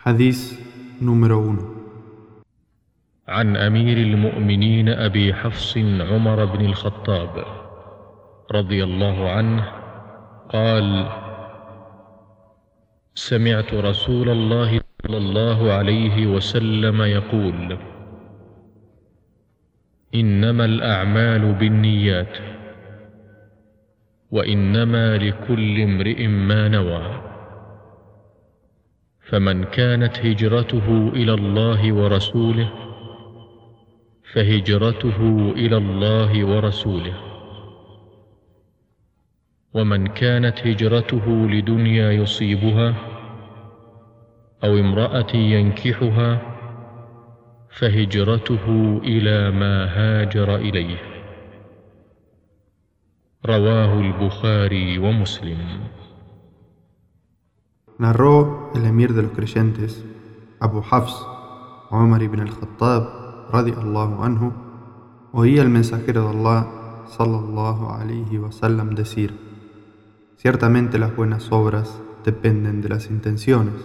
حديث 1 عن أمير المؤمنين أبي حفص عمر بن الخطاب رضي الله عنه قال سمعت رسول الله صلى الله عليه وسلم يقول إنما الأعمال بالنيات وإنما لكل امرئ ما نوى. فمن كانت هجرته إلى الله ورسوله فهجرته إلى الله ورسوله. ومن كانت هجرته لدنيا يصيبها أو امرأة ينكحها فهجرته إلى ما هاجر إليه. رواه البخاري ومسلم. Narró el emir de los creyentes, Abu Hafs, Omar ibn al-Khattab, radiallahu anhu, oía al mensajero de Allah, sallallahu alayhi wasallam, decir: Ciertamente las buenas obras dependen de las intenciones,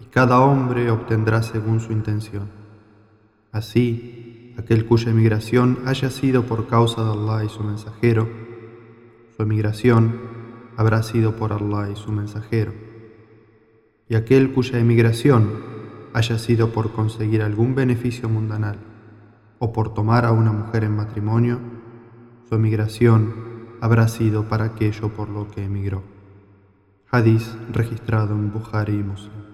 y cada hombre obtendrá según su intención. Así, aquel cuya emigración haya sido por causa de Allah y su mensajero, su emigración habrá sido por Allah y su mensajero y aquel cuya emigración haya sido por conseguir algún beneficio mundanal o por tomar a una mujer en matrimonio, su emigración habrá sido para aquello por lo que emigró. Hadís registrado en Bukhari y Muslim.